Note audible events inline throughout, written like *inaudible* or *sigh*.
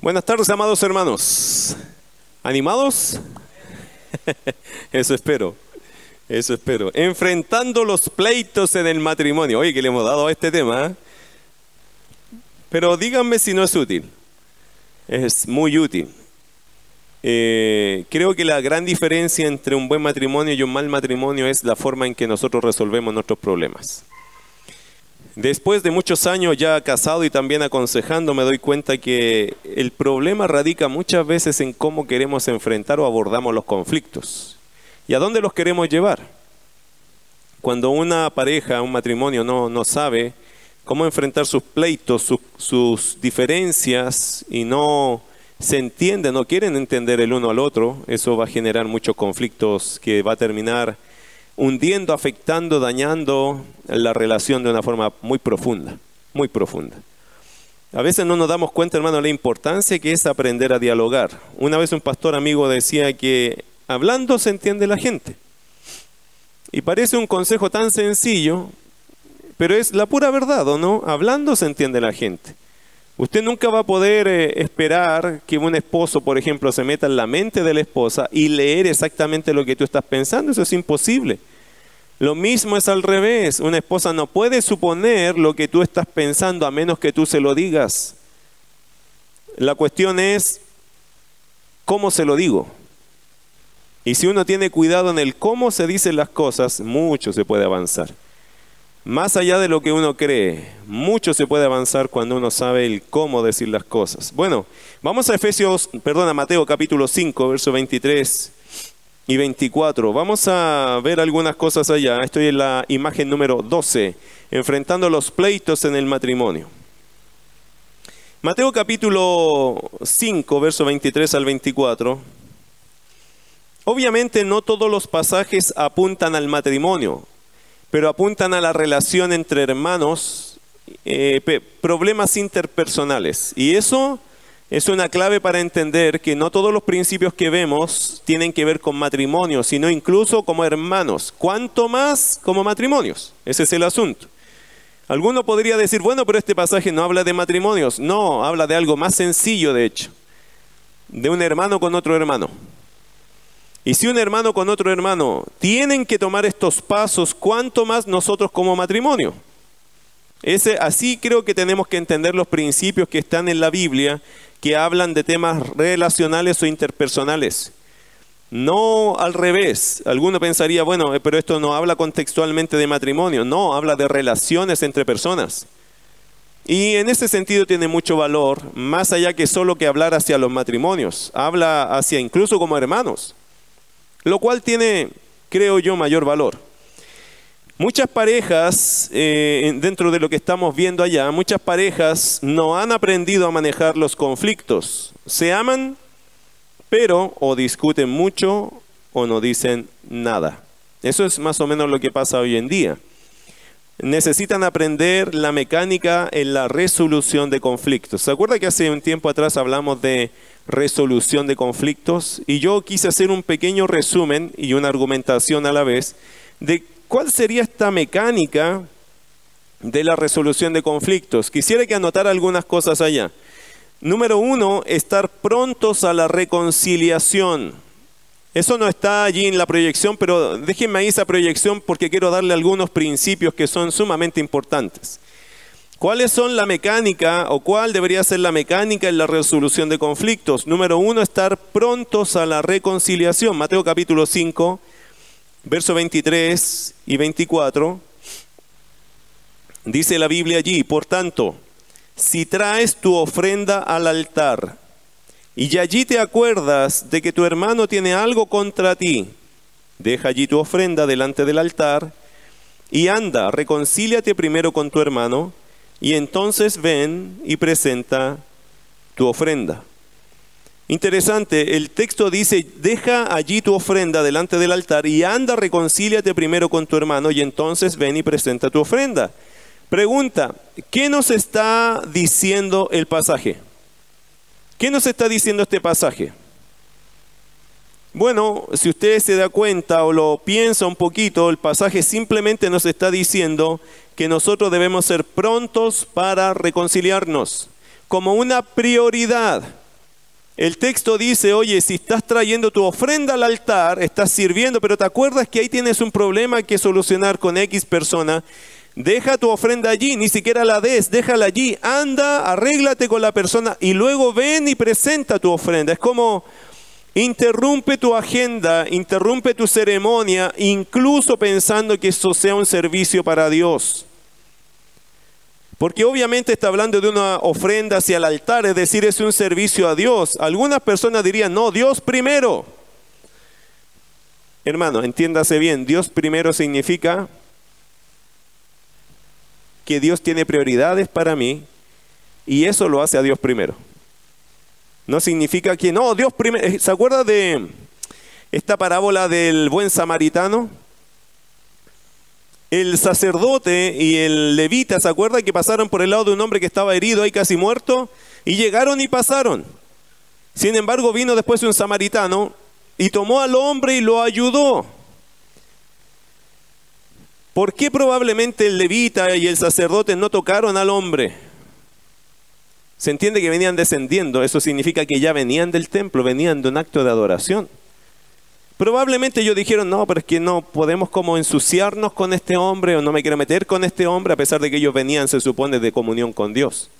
Buenas tardes, amados hermanos. ¿Animados? *laughs* Eso espero. Eso espero. Enfrentando los pleitos en el matrimonio. Oye, que le hemos dado a este tema. ¿eh? Pero díganme si no es útil. Es muy útil. Eh, creo que la gran diferencia entre un buen matrimonio y un mal matrimonio es la forma en que nosotros resolvemos nuestros problemas. Después de muchos años ya casado y también aconsejando, me doy cuenta que el problema radica muchas veces en cómo queremos enfrentar o abordamos los conflictos y a dónde los queremos llevar. Cuando una pareja, un matrimonio no, no sabe cómo enfrentar sus pleitos, sus diferencias y no se entienden, no quieren entender el uno al otro, eso va a generar muchos conflictos que va a terminar hundiendo, afectando, dañando la relación de una forma muy profunda, muy profunda. A veces no nos damos cuenta, hermano, la importancia que es aprender a dialogar. Una vez un pastor amigo decía que hablando se entiende la gente. Y parece un consejo tan sencillo, pero es la pura verdad, ¿o no? Hablando se entiende la gente. Usted nunca va a poder eh, esperar que un esposo, por ejemplo, se meta en la mente de la esposa y leer exactamente lo que tú estás pensando. Eso es imposible. Lo mismo es al revés. Una esposa no puede suponer lo que tú estás pensando a menos que tú se lo digas. La cuestión es cómo se lo digo. Y si uno tiene cuidado en el cómo se dicen las cosas, mucho se puede avanzar. Más allá de lo que uno cree, mucho se puede avanzar cuando uno sabe el cómo decir las cosas. Bueno, vamos a Efesios, perdón, a Mateo capítulo 5, verso 23 y 24. Vamos a ver algunas cosas allá. Estoy en la imagen número 12, enfrentando los pleitos en el matrimonio. Mateo capítulo 5, verso 23 al 24. Obviamente no todos los pasajes apuntan al matrimonio pero apuntan a la relación entre hermanos, eh, problemas interpersonales. Y eso es una clave para entender que no todos los principios que vemos tienen que ver con matrimonio, sino incluso como hermanos. ¿Cuánto más como matrimonios? Ese es el asunto. Alguno podría decir, bueno, pero este pasaje no habla de matrimonios. No, habla de algo más sencillo, de hecho. De un hermano con otro hermano. Y si un hermano con otro hermano tienen que tomar estos pasos, ¿cuánto más nosotros como matrimonio? Ese, así creo que tenemos que entender los principios que están en la Biblia que hablan de temas relacionales o interpersonales. No al revés. Alguno pensaría, bueno, eh, pero esto no habla contextualmente de matrimonio. No, habla de relaciones entre personas. Y en ese sentido tiene mucho valor, más allá que solo que hablar hacia los matrimonios. Habla hacia incluso como hermanos lo cual tiene, creo yo, mayor valor. Muchas parejas, eh, dentro de lo que estamos viendo allá, muchas parejas no han aprendido a manejar los conflictos. Se aman, pero o discuten mucho o no dicen nada. Eso es más o menos lo que pasa hoy en día. Necesitan aprender la mecánica en la resolución de conflictos. ¿Se acuerda que hace un tiempo atrás hablamos de resolución de conflictos y yo quise hacer un pequeño resumen y una argumentación a la vez de cuál sería esta mecánica de la resolución de conflictos. Quisiera que anotara algunas cosas allá. Número uno, estar prontos a la reconciliación. Eso no está allí en la proyección, pero déjenme ahí esa proyección porque quiero darle algunos principios que son sumamente importantes. ¿Cuáles son la mecánica o cuál debería ser la mecánica en la resolución de conflictos? Número uno, estar prontos a la reconciliación. Mateo capítulo 5, verso 23 y 24. Dice la Biblia allí, por tanto, si traes tu ofrenda al altar y allí te acuerdas de que tu hermano tiene algo contra ti, deja allí tu ofrenda delante del altar y anda, reconcíliate primero con tu hermano y entonces ven y presenta tu ofrenda. Interesante, el texto dice, deja allí tu ofrenda delante del altar y anda, reconcíliate primero con tu hermano y entonces ven y presenta tu ofrenda. Pregunta, ¿qué nos está diciendo el pasaje? ¿Qué nos está diciendo este pasaje? Bueno, si usted se da cuenta o lo piensa un poquito, el pasaje simplemente nos está diciendo que nosotros debemos ser prontos para reconciliarnos, como una prioridad. El texto dice, oye, si estás trayendo tu ofrenda al altar, estás sirviendo, pero te acuerdas que ahí tienes un problema que solucionar con X persona, deja tu ofrenda allí, ni siquiera la des, déjala allí, anda, arréglate con la persona y luego ven y presenta tu ofrenda. Es como interrumpe tu agenda, interrumpe tu ceremonia, incluso pensando que eso sea un servicio para Dios. Porque obviamente está hablando de una ofrenda hacia el altar, es decir, es un servicio a Dios. Algunas personas dirían, no, Dios primero. Hermano, entiéndase bien, Dios primero significa que Dios tiene prioridades para mí y eso lo hace a Dios primero. No significa que, no, Dios primero. Eh, ¿Se acuerda de esta parábola del buen samaritano? el sacerdote y el levita, ¿se acuerdan que pasaron por el lado de un hombre que estaba herido ahí casi muerto? Y llegaron y pasaron. Sin embargo, vino después un samaritano y tomó al hombre y lo ayudó. ¿Por qué probablemente el levita y el sacerdote no tocaron al hombre? Se entiende que venían descendiendo, eso significa que ya venían del templo, venían de un acto de adoración. Probablemente ellos dijeron, no, pero es que no podemos como ensuciarnos con este hombre o no me quiero meter con este hombre, a pesar de que ellos venían, se supone, de comunión con Dios.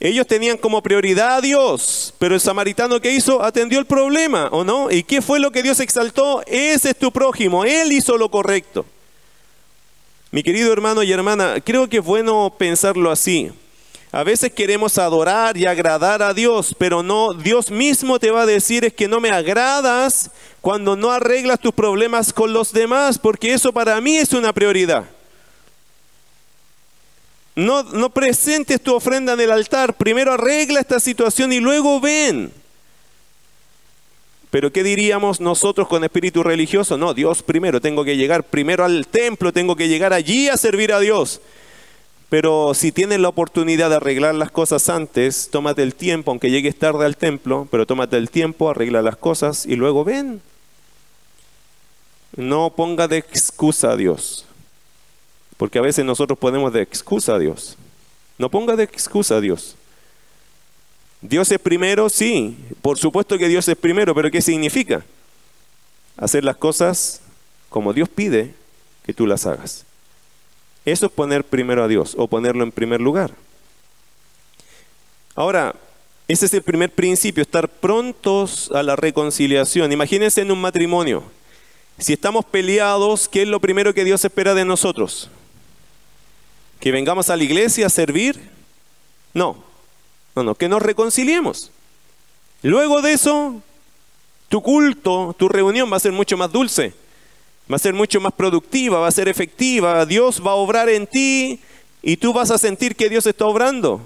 Ellos tenían como prioridad a Dios, pero el samaritano que hizo atendió el problema, ¿o no? ¿Y qué fue lo que Dios exaltó? Ese es tu prójimo, Él hizo lo correcto. Mi querido hermano y hermana, creo que es bueno pensarlo así. A veces queremos adorar y agradar a Dios, pero no, Dios mismo te va a decir es que no me agradas cuando no arreglas tus problemas con los demás, porque eso para mí es una prioridad. No, no presentes tu ofrenda en el altar, primero arregla esta situación y luego ven. Pero ¿qué diríamos nosotros con espíritu religioso? No, Dios primero, tengo que llegar primero al templo, tengo que llegar allí a servir a Dios. Pero si tienes la oportunidad de arreglar las cosas antes, tómate el tiempo, aunque llegues tarde al templo, pero tómate el tiempo, arregla las cosas y luego ven. No ponga de excusa a Dios, porque a veces nosotros ponemos de excusa a Dios. No ponga de excusa a Dios. Dios es primero, sí, por supuesto que Dios es primero, pero ¿qué significa? Hacer las cosas como Dios pide que tú las hagas. Eso es poner primero a Dios o ponerlo en primer lugar. Ahora, ese es el primer principio, estar prontos a la reconciliación. Imagínense en un matrimonio. Si estamos peleados, ¿qué es lo primero que Dios espera de nosotros? ¿Que vengamos a la iglesia a servir? No, no, no, que nos reconciliemos. Luego de eso, tu culto, tu reunión va a ser mucho más dulce va a ser mucho más productiva, va a ser efectiva, Dios va a obrar en ti y tú vas a sentir que Dios está obrando.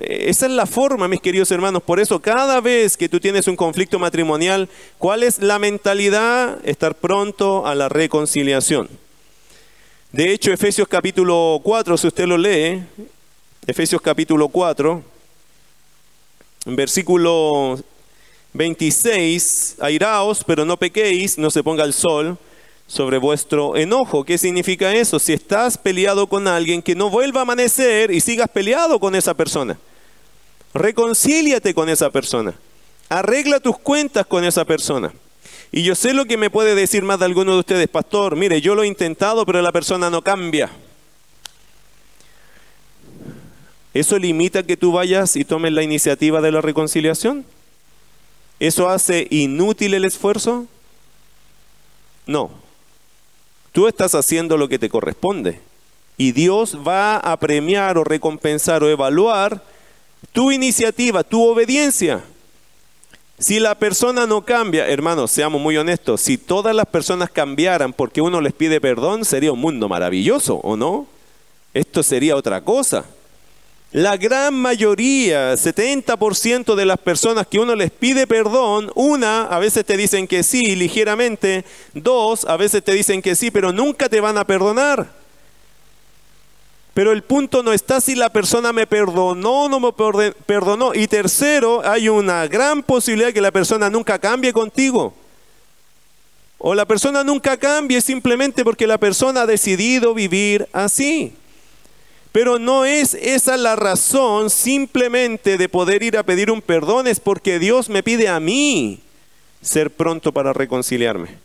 Esa es la forma, mis queridos hermanos. Por eso, cada vez que tú tienes un conflicto matrimonial, ¿cuál es la mentalidad? Estar pronto a la reconciliación. De hecho, Efesios capítulo 4, si usted lo lee, Efesios capítulo 4, versículo 26, airaos, pero no pequéis, no se ponga el sol sobre vuestro enojo. ¿Qué significa eso? Si estás peleado con alguien, que no vuelva a amanecer y sigas peleado con esa persona. Reconcíliate con esa persona. Arregla tus cuentas con esa persona. Y yo sé lo que me puede decir más de alguno de ustedes, pastor, mire, yo lo he intentado, pero la persona no cambia. ¿Eso limita que tú vayas y tomes la iniciativa de la reconciliación? ¿Eso hace inútil el esfuerzo? No. Tú estás haciendo lo que te corresponde. Y Dios va a premiar o recompensar o evaluar tu iniciativa, tu obediencia. Si la persona no cambia, hermanos, seamos muy honestos, si todas las personas cambiaran porque uno les pide perdón, sería un mundo maravilloso, ¿o no? Esto sería otra cosa. La gran mayoría, 70% de las personas que uno les pide perdón, una, a veces te dicen que sí, ligeramente, dos, a veces te dicen que sí, pero nunca te van a perdonar. Pero el punto no está si la persona me perdonó o no me perdonó. Y tercero, hay una gran posibilidad que la persona nunca cambie contigo. O la persona nunca cambie simplemente porque la persona ha decidido vivir así. Pero no es esa la razón simplemente de poder ir a pedir un perdón, es porque Dios me pide a mí ser pronto para reconciliarme.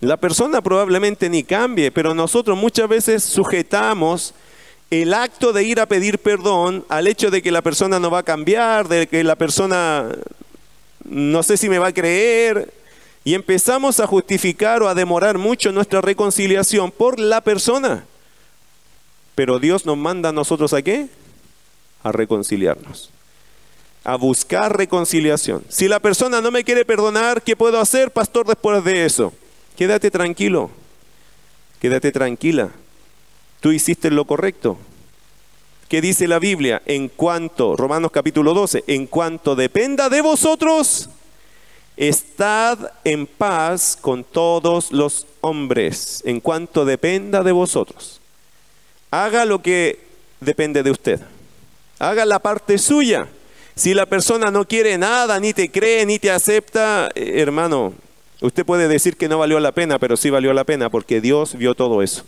La persona probablemente ni cambie, pero nosotros muchas veces sujetamos el acto de ir a pedir perdón al hecho de que la persona no va a cambiar, de que la persona no sé si me va a creer, y empezamos a justificar o a demorar mucho nuestra reconciliación por la persona. Pero Dios nos manda a nosotros a qué? A reconciliarnos. A buscar reconciliación. Si la persona no me quiere perdonar, ¿qué puedo hacer, pastor, después de eso? Quédate tranquilo. Quédate tranquila. Tú hiciste lo correcto. ¿Qué dice la Biblia? En cuanto, Romanos capítulo 12, en cuanto dependa de vosotros, estad en paz con todos los hombres, en cuanto dependa de vosotros. Haga lo que depende de usted. Haga la parte suya. Si la persona no quiere nada, ni te cree, ni te acepta, eh, hermano, usted puede decir que no valió la pena, pero sí valió la pena porque Dios vio todo eso.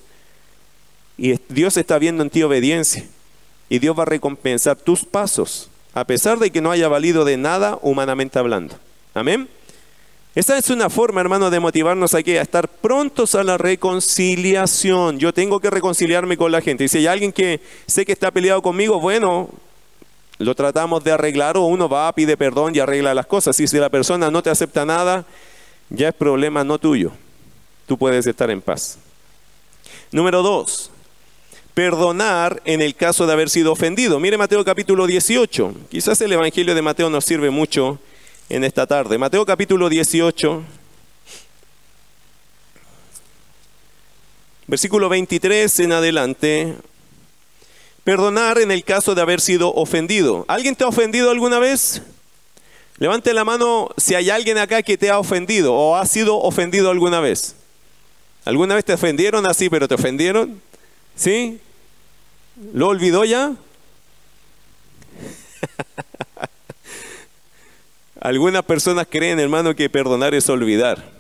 Y Dios está viendo en ti obediencia. Y Dios va a recompensar tus pasos, a pesar de que no haya valido de nada humanamente hablando. Amén. Esta es una forma, hermano, de motivarnos aquí a estar prontos a la reconciliación. Yo tengo que reconciliarme con la gente. Y si hay alguien que sé que está peleado conmigo, bueno, lo tratamos de arreglar o uno va, pide perdón y arregla las cosas. Y si la persona no te acepta nada, ya es problema no tuyo. Tú puedes estar en paz. Número dos, perdonar en el caso de haber sido ofendido. Mire Mateo capítulo 18. Quizás el Evangelio de Mateo nos sirve mucho en esta tarde. Mateo capítulo 18, versículo 23 en adelante. Perdonar en el caso de haber sido ofendido. ¿Alguien te ha ofendido alguna vez? Levante la mano si hay alguien acá que te ha ofendido o ha sido ofendido alguna vez. ¿Alguna vez te ofendieron así, pero te ofendieron? ¿Sí? ¿Lo olvidó ya? *laughs* Algunas personas creen, hermano, que perdonar es olvidar.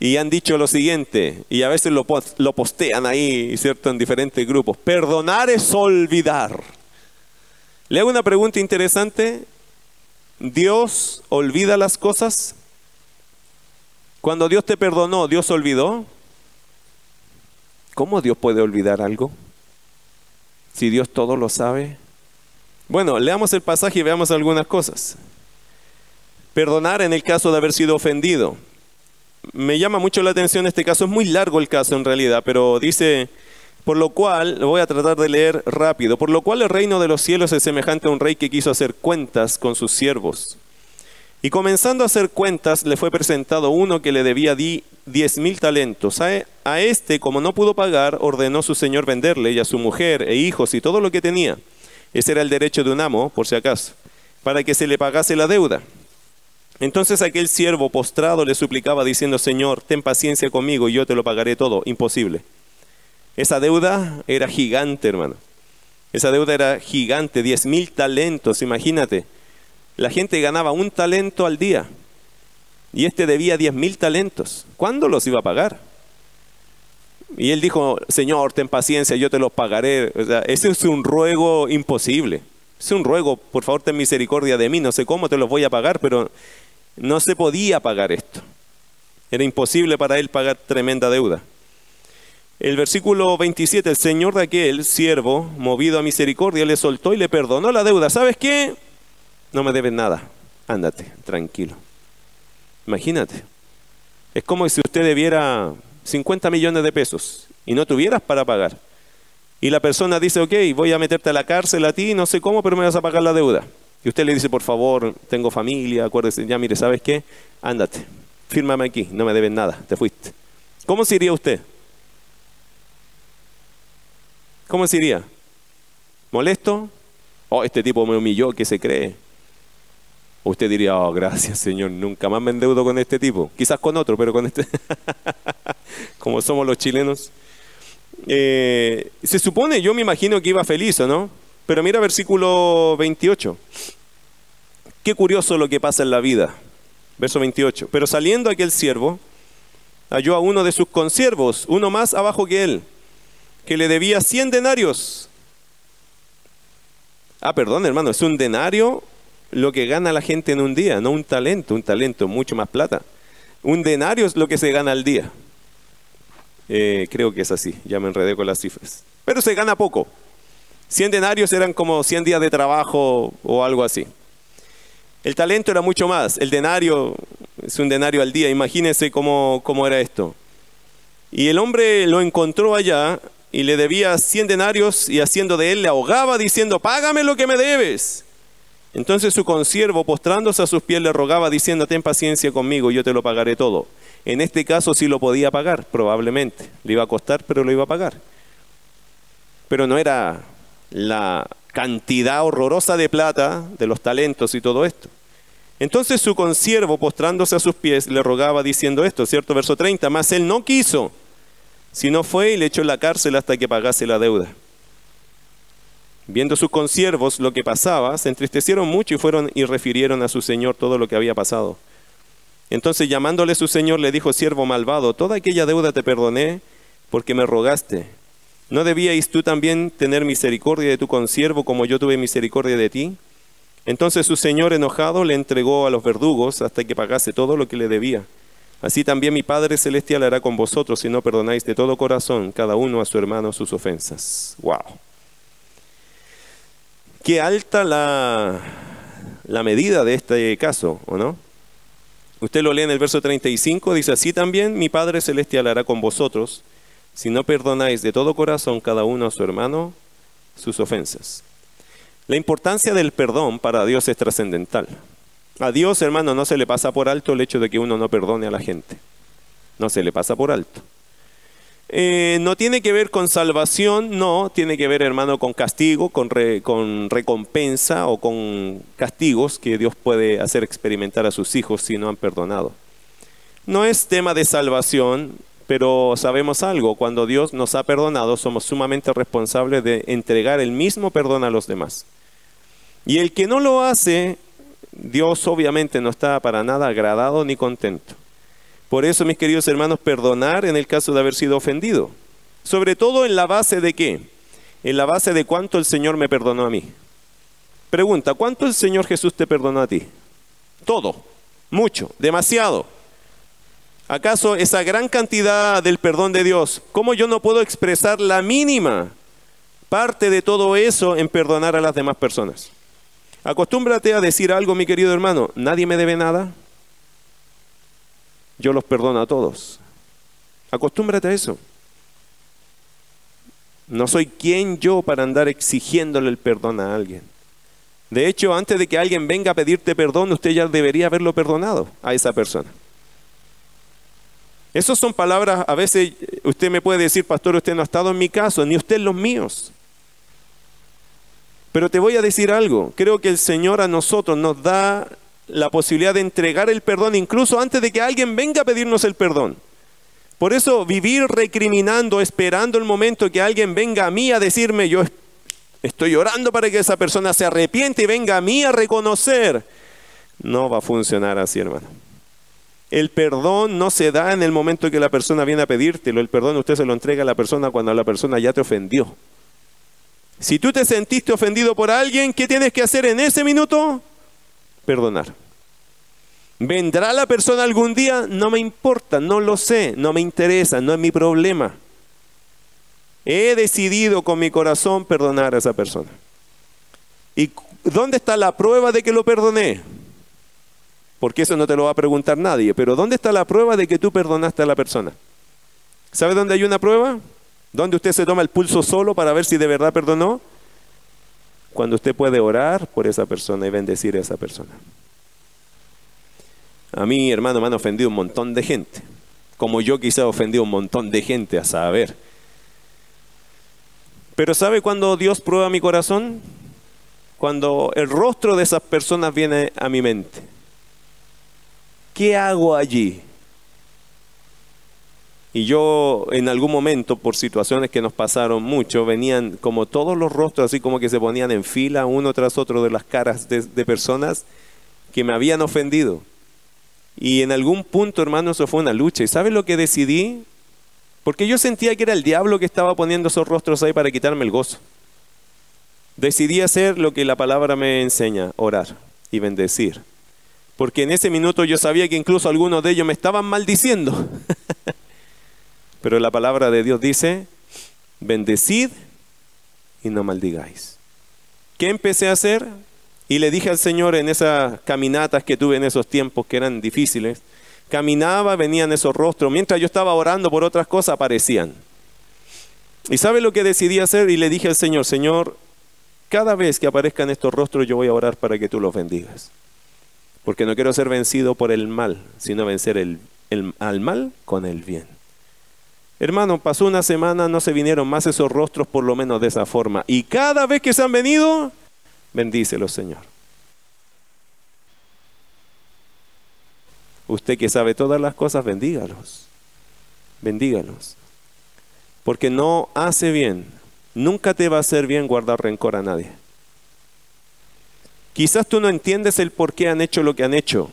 Y han dicho lo siguiente, y a veces lo, postean ahí, ¿cierto?, en diferentes grupos. Perdonar es olvidar. Le hago una pregunta interesante. ¿Dios olvida las cosas? Cuando Dios te perdonó, ¿Dios olvidó? ¿Cómo Dios puede olvidar algo? Si Dios todo lo sabe. Bueno, leamos el pasaje y veamos algunas cosas. Perdonar en el caso de haber sido ofendido. Me llama mucho la atención este caso, es muy largo el caso en realidad, pero dice, por lo cual, lo voy a tratar de leer rápido, por lo cual el reino de los cielos es semejante a un rey que quiso hacer cuentas con sus siervos. Y comenzando a hacer cuentas, le fue presentado uno que le debía diez mil talentos. A, a este, como no pudo pagar, ordenó su señor venderle y a su mujer e hijos y todo lo que tenía ese era el derecho de un amo, por si acaso, para que se le pagase la deuda. Entonces aquel siervo postrado le suplicaba diciendo, Señor, ten paciencia conmigo y yo te lo pagaré todo. Imposible. Esa deuda era gigante, hermano. Esa deuda era gigante, diez mil talentos, imagínate. La gente ganaba un talento al día y este debía diez mil talentos. ¿Cuándo los iba a pagar? Y él dijo, Señor, ten paciencia, yo te los pagaré. O sea, ese es un ruego imposible. Es un ruego, por favor, ten misericordia de mí. No sé cómo te los voy a pagar, pero no se podía pagar esto. Era imposible para él pagar tremenda deuda. El versículo 27, el Señor de aquel siervo, movido a misericordia, le soltó y le perdonó la deuda. ¿Sabes qué? No me debes nada. Ándate, tranquilo. Imagínate. Es como si usted debiera 50 millones de pesos y no tuvieras para pagar. Y la persona dice, ok, voy a meterte a la cárcel a ti, no sé cómo, pero me vas a pagar la deuda. Y usted le dice, por favor, tengo familia, acuérdese, ya mire, ¿sabes qué? Ándate, fírmame aquí, no me deben nada, te fuiste. ¿Cómo se iría usted? ¿Cómo se iría? ¿Molesto? Oh, este tipo me humilló, ¿qué se cree? Usted diría, oh, gracias Señor, nunca más me endeudo con este tipo. Quizás con otro, pero con este. *laughs* Como somos los chilenos. Eh, se supone, yo me imagino que iba feliz, no? Pero mira versículo 28. Qué curioso lo que pasa en la vida. Verso 28. Pero saliendo aquel siervo, halló a uno de sus consiervos, uno más abajo que él, que le debía 100 denarios. Ah, perdón, hermano, es un denario lo que gana la gente en un día, no un talento, un talento mucho más plata. Un denario es lo que se gana al día. Eh, creo que es así, ya me enredé con las cifras. Pero se gana poco. 100 denarios eran como 100 días de trabajo o algo así. El talento era mucho más. El denario es un denario al día. Imagínense cómo, cómo era esto. Y el hombre lo encontró allá y le debía 100 denarios y haciendo de él le ahogaba diciendo, págame lo que me debes. Entonces su consiervo, postrándose a sus pies, le rogaba diciendo, ten paciencia conmigo, yo te lo pagaré todo. En este caso sí lo podía pagar, probablemente. Le iba a costar, pero lo iba a pagar. Pero no era la cantidad horrorosa de plata, de los talentos y todo esto. Entonces su consiervo, postrándose a sus pies, le rogaba diciendo esto, ¿cierto? Verso 30, mas él no quiso, sino fue y le echó en la cárcel hasta que pagase la deuda. Viendo sus consiervos lo que pasaba, se entristecieron mucho y fueron y refirieron a su señor todo lo que había pasado. Entonces llamándole su señor le dijo, siervo malvado, toda aquella deuda te perdoné porque me rogaste. ¿No debíais tú también tener misericordia de tu consiervo como yo tuve misericordia de ti? Entonces su señor enojado le entregó a los verdugos hasta que pagase todo lo que le debía. Así también mi Padre Celestial hará con vosotros si no perdonáis de todo corazón cada uno a su hermano sus ofensas. ¡Wow! Qué alta la, la medida de este caso, ¿o no? Usted lo lee en el verso 35, dice, así también mi Padre Celestial hará con vosotros, si no perdonáis de todo corazón cada uno a su hermano sus ofensas. La importancia del perdón para Dios es trascendental. A Dios, hermano, no se le pasa por alto el hecho de que uno no perdone a la gente. No se le pasa por alto. Eh, no tiene que ver con salvación, no, tiene que ver, hermano, con castigo, con, con recompensa o con castigos que Dios puede hacer experimentar a sus hijos si no han perdonado. No es tema de salvación, pero sabemos algo, cuando Dios nos ha perdonado somos sumamente responsables de entregar el mismo perdón a los demás. Y el que no lo hace, Dios obviamente no está para nada agradado ni contento. Por eso, mis queridos hermanos, perdonar en el caso de haber sido ofendido. Sobre todo en la base de qué? En la base de cuánto el Señor me perdonó a mí. Pregunta, ¿cuánto el Señor Jesús te perdonó a ti? Todo, mucho, demasiado. ¿Acaso esa gran cantidad del perdón de Dios, cómo yo no puedo expresar la mínima parte de todo eso en perdonar a las demás personas? Acostúmbrate a decir algo, mi querido hermano, nadie me debe nada, yo los perdono a todos. Acostúmbrate a eso. No soy quien yo para andar exigiéndole el perdón a alguien. De hecho, antes de que alguien venga a pedirte perdón, usted ya debería haberlo perdonado a esa persona. Esas son palabras, a veces usted me puede decir, pastor, usted no ha estado en mi caso, ni usted en los míos. Pero te voy a decir algo, creo que el Señor a nosotros nos da la posibilidad de entregar el perdón incluso antes de que alguien venga a pedirnos el perdón. Por eso vivir recriminando, esperando el momento que alguien venga a mí a decirme, yo estoy orando para que esa persona se arrepiente y venga a mí a reconocer, no va a funcionar así, hermano. El perdón no se da en el momento que la persona viene a pedírtelo, el perdón usted se lo entrega a la persona cuando la persona ya te ofendió. Si tú te sentiste ofendido por alguien, ¿qué tienes que hacer en ese minuto? Perdonar. ¿Vendrá la persona algún día? No me importa, no lo sé, no me interesa, no es mi problema. He decidido con mi corazón perdonar a esa persona. ¿Y dónde está la prueba de que lo perdoné? Porque eso no te lo va a preguntar nadie, pero ¿dónde está la prueba de que tú perdonaste a la persona? ¿Sabe dónde hay una prueba? ¿Dónde usted se toma el pulso solo para ver si de verdad perdonó? Cuando usted puede orar por esa persona y bendecir a esa persona. A mí, hermano, me han ofendido un montón de gente, como yo quizá he ofendido un montón de gente a saber. Pero ¿sabe cuando Dios prueba mi corazón? Cuando el rostro de esas personas viene a mi mente. ¿Qué hago allí? Y yo en algún momento, por situaciones que nos pasaron mucho, venían como todos los rostros, así como que se ponían en fila uno tras otro de las caras de, personas que me habían ofendido. Y en algún punto, hermano, eso fue una lucha. ¿Y sabe lo que decidí? Porque yo sentía que era el diablo que estaba poniendo esos rostros ahí para quitarme el gozo. Decidí hacer lo que la palabra me enseña, orar y bendecir. Porque en ese minuto yo sabía que incluso algunos de ellos me estaban maldiciendo. *laughs* Pero la palabra de Dios dice, bendecid y no maldigáis. ¿Qué empecé a hacer? Y le dije al Señor en esas caminatas que tuve en esos tiempos que eran difíciles, caminaba, venían esos rostros, mientras yo estaba orando por otras cosas aparecían. ¿Y sabe lo que decidí hacer? Y le dije al Señor, Señor, cada vez que aparezcan estos rostros yo voy a orar para que tú los bendigas. Porque no quiero ser vencido por el mal, sino vencer el, al mal con el bien. Hermano, pasó una semana, no se vinieron más esos rostros por lo menos de esa forma. Y cada vez que se han venido, bendícelos, Señor. Usted que sabe todas las cosas, bendígalos. Bendígalos. Porque no hace bien. Nunca te va a hacer bien guardar rencor a nadie. Quizás tú no entiendes el por qué han hecho lo que han hecho.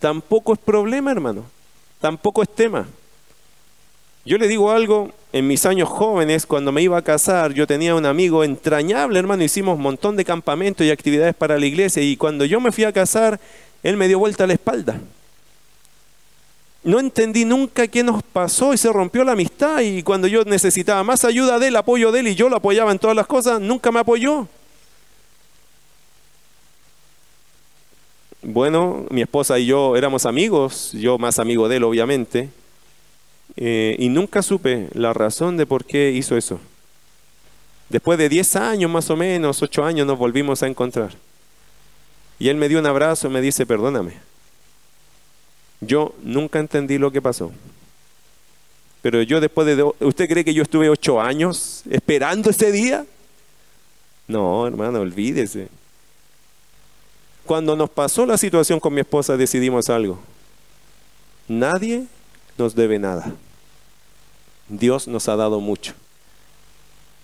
Tampoco es problema, hermano. Tampoco es tema. Yo le digo algo, en mis años jóvenes, cuando me iba a casar, yo tenía un amigo entrañable, hermano, hicimos un montón de campamentos y actividades para la iglesia y cuando yo me fui a casar, él me dio vuelta a la espalda. No entendí nunca qué nos pasó y se rompió la amistad y cuando yo necesitaba más ayuda de él, apoyo de él y yo lo apoyaba en todas las cosas, nunca me apoyó. Bueno, mi esposa y yo éramos amigos, yo más amigo de él obviamente, eh, y nunca supe la razón de por qué hizo eso. Después de 10 años más o menos, 8 años nos volvimos a encontrar. Y él me dio un abrazo y me dice, perdóname. Yo nunca entendí lo que pasó. Pero yo después de... ¿Usted cree que yo estuve 8 años esperando ese día? No, hermano, olvídese. Cuando nos pasó la situación con mi esposa decidimos algo. Nadie nos debe nada. Dios nos ha dado mucho.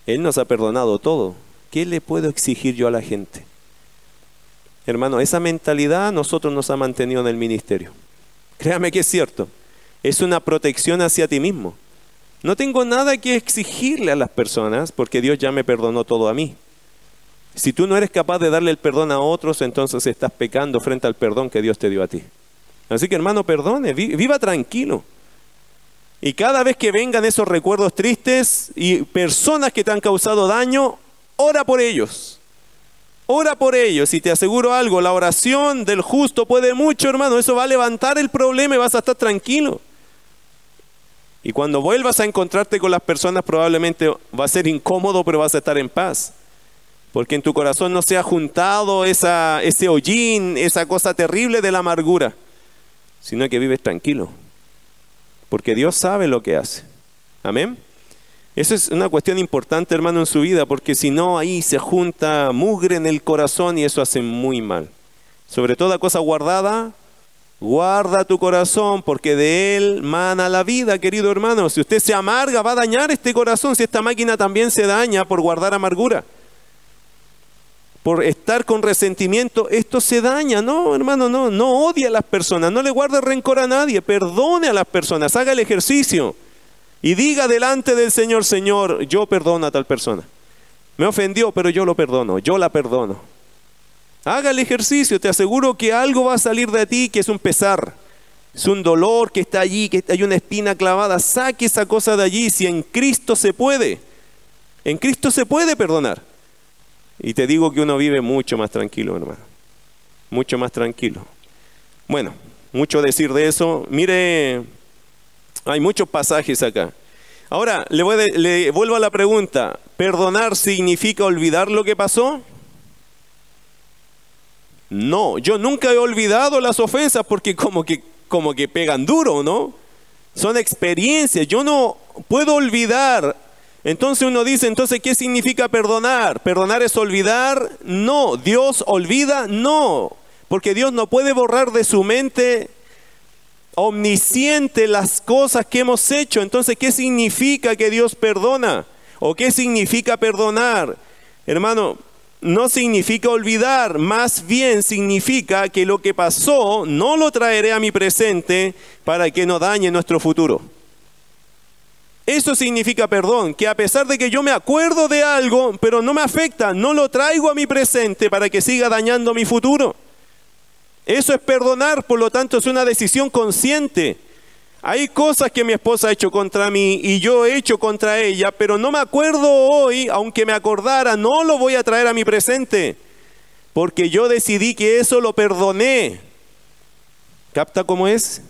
Él nos ha perdonado todo. ¿Qué le puedo exigir yo a la gente? Hermano, esa mentalidad nosotros nos ha mantenido en el ministerio. Créame que es cierto. Es una protección hacia ti mismo. No tengo nada que exigirle a las personas porque Dios ya me perdonó todo a mí. Si tú no eres capaz de darle el perdón a otros, entonces estás pecando frente al perdón que Dios te dio a ti. Así que hermano, perdone, viva tranquilo. Y cada vez que vengan esos recuerdos tristes y personas que te han causado daño, ora por ellos. Ora por ellos y te aseguro algo, la oración del justo puede mucho, hermano. Eso va a levantar el problema y vas a estar tranquilo. Y cuando vuelvas a encontrarte con las personas probablemente va a ser incómodo, pero vas a estar en paz. Porque en tu corazón no se ha juntado ese hollín, esa cosa terrible de la amargura, sino que vives tranquilo porque Dios sabe lo que hace. Amén. Eso es una cuestión importante, hermano, en su vida, porque si no, ahí se junta mugre en el corazón y eso hace muy mal. Sobre toda cosa guardada, guarda tu corazón, porque de él mana la vida, querido hermano. Si usted se amarga, va a dañar este corazón, si esta máquina también se daña por guardar amargura por estar con resentimiento, esto se daña. No, hermano, no, no odie a las personas, no le guarde rencor a nadie, perdone a las personas, haga el ejercicio y diga delante del Señor, Señor, yo perdono a tal persona. Me ofendió, pero yo lo perdono, yo la perdono. Haga el ejercicio, te aseguro que algo va a salir de ti que es un pesar, es un dolor que está allí, que hay una espina clavada. Saque esa cosa de allí, si en Cristo se puede. En Cristo se puede perdonar. Y te digo que uno vive mucho más tranquilo, hermano. Mucho más tranquilo. Bueno, mucho decir de eso. Mire, hay muchos pasajes acá. Ahora, le, vuelvo a la pregunta. ¿Perdonar significa olvidar lo que pasó? No, yo nunca he olvidado las ofensas porque como que, como que pegan duro, ¿no? Son experiencias. Yo no puedo olvidar entonces uno dice, entonces, ¿qué significa perdonar? ¿Perdonar es olvidar? No. ¿Dios olvida? No. Porque Dios no puede borrar de su mente omnisciente las cosas que hemos hecho. Entonces, ¿qué significa que Dios perdona? ¿O qué significa perdonar? Hermano, no significa olvidar, más bien significa que lo que pasó no lo traeré a mi presente para que no dañe nuestro futuro. Eso significa perdón, que a pesar de que yo me acuerdo de algo, pero no me afecta, no lo traigo a mi presente para que siga dañando mi futuro. Eso es perdonar, por lo tanto es una decisión consciente. Hay cosas que mi esposa ha hecho contra mí y yo he hecho contra ella, pero no me acuerdo hoy, aunque me acordara, no lo voy a traer a mi presente, porque yo decidí que eso lo perdoné. ¿Capta cómo es?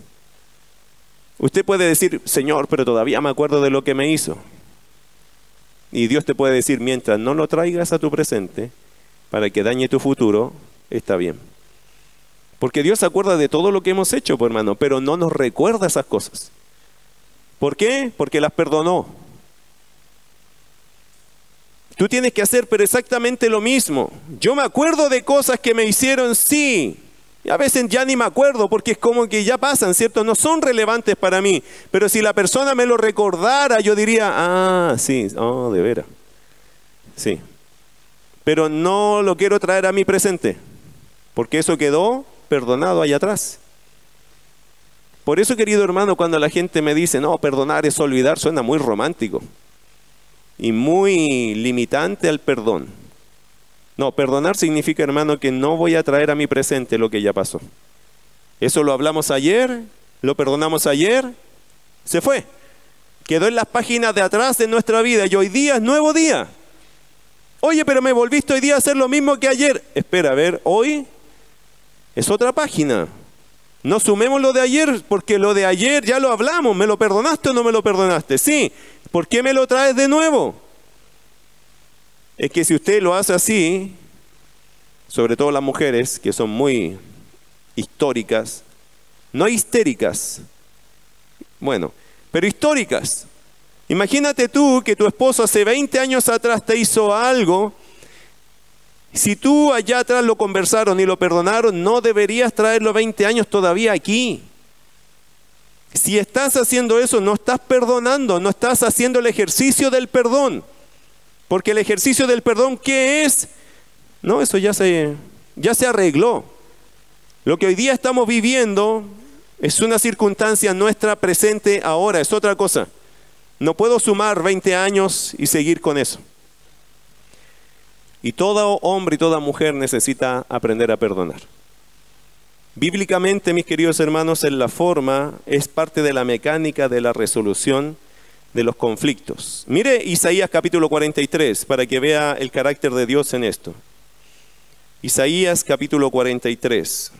Usted puede decir, Señor, pero todavía me acuerdo de lo que me hizo. Y Dios te puede decir, mientras no lo traigas a tu presente para que dañe tu futuro, está bien. Porque Dios se acuerda de todo lo que hemos hecho, pues, hermano, pero no nos recuerda esas cosas. ¿Por qué? Porque las perdonó. Tú tienes que hacer pero exactamente lo mismo. Yo me acuerdo de cosas que me hicieron, sí, a veces ya ni me acuerdo porque es como que ya pasan, ¿cierto? No son relevantes para mí. Pero si la persona me lo recordara, yo diría, ah, sí, oh, de veras. Sí. Pero no lo quiero traer a mi presente. Porque eso quedó perdonado allá atrás. Por eso, querido hermano, cuando la gente me dice, no, perdonar es olvidar, suena muy romántico y muy limitante al perdón. No, perdonar significa, hermano, que no voy a traer a mi presente lo que ya pasó. Eso lo hablamos ayer, lo perdonamos ayer, se fue. Quedó en las páginas de atrás de nuestra vida y hoy día es nuevo día. Oye, pero me volviste hoy día a hacer lo mismo que ayer. Espera, a ver, hoy es otra página. No sumemos lo de ayer, porque lo de ayer ya lo hablamos. ¿Me lo perdonaste o no me lo perdonaste? Sí. ¿Por qué me lo traes de nuevo? Es que si usted lo hace así, sobre todo las mujeres que son muy históricas, no histéricas, bueno, pero históricas. Imagínate tú que tu esposo hace 20 años atrás te hizo algo, si tú allá atrás lo conversaron y lo perdonaron, no deberías traerlo 20 años todavía aquí. Si estás haciendo eso, no estás perdonando, no estás haciendo el ejercicio del perdón. Porque el ejercicio del perdón, ¿qué es? No, eso ya se, ya se arregló. Lo que hoy día estamos viviendo es una circunstancia nuestra presente ahora, es otra cosa. No puedo sumar 20 años y seguir con eso. Y todo hombre y toda mujer necesita aprender a perdonar. Bíblicamente, mis queridos hermanos, en la forma es parte de la mecánica de la resolución de los conflictos. Mire Isaías capítulo 43 para que vea el carácter de Dios en esto. Isaías capítulo 43.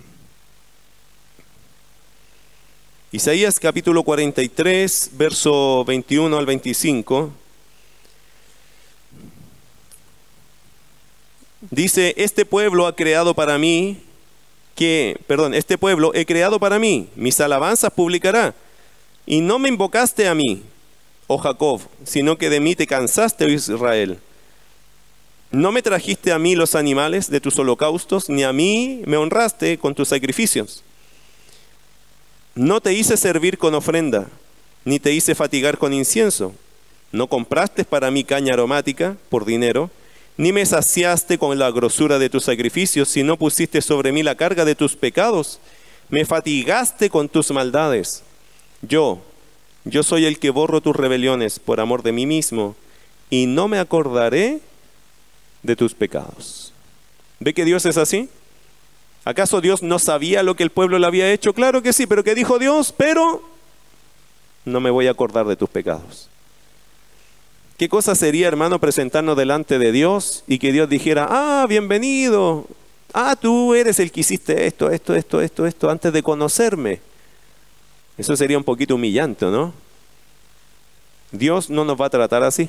Isaías capítulo 43, verso 21 al 25. Dice, este pueblo ha creado para mí, que, perdón, este pueblo he creado para mí, mis alabanzas publicará, y no me invocaste a mí, oh Jacob, sino que de mí te cansaste, oh Israel. No me trajiste a mí los animales de tus holocaustos, ni a mí me honraste con tus sacrificios. No te hice servir con ofrenda, ni te hice fatigar con incienso. No compraste para mí caña aromática por dinero, ni me saciaste con la grosura de tus sacrificios, sino pusiste sobre mí la carga de tus pecados. Me fatigaste con tus maldades. Yo, yo soy el que borro tus rebeliones por amor de mí mismo y no me acordaré de tus pecados. ¿Ve que Dios es así? ¿Acaso Dios no sabía lo que el pueblo le había hecho? Claro que sí, pero ¿qué dijo Dios? Pero no me voy a acordar de tus pecados. ¿Qué cosa sería, hermano, presentarnos delante de Dios y que Dios dijera, ah, bienvenido, ah, tú eres el que hiciste esto, esto, esto, esto, esto, antes de conocerme? Eso sería un poquito humillante, ¿no? Dios no nos va a tratar así.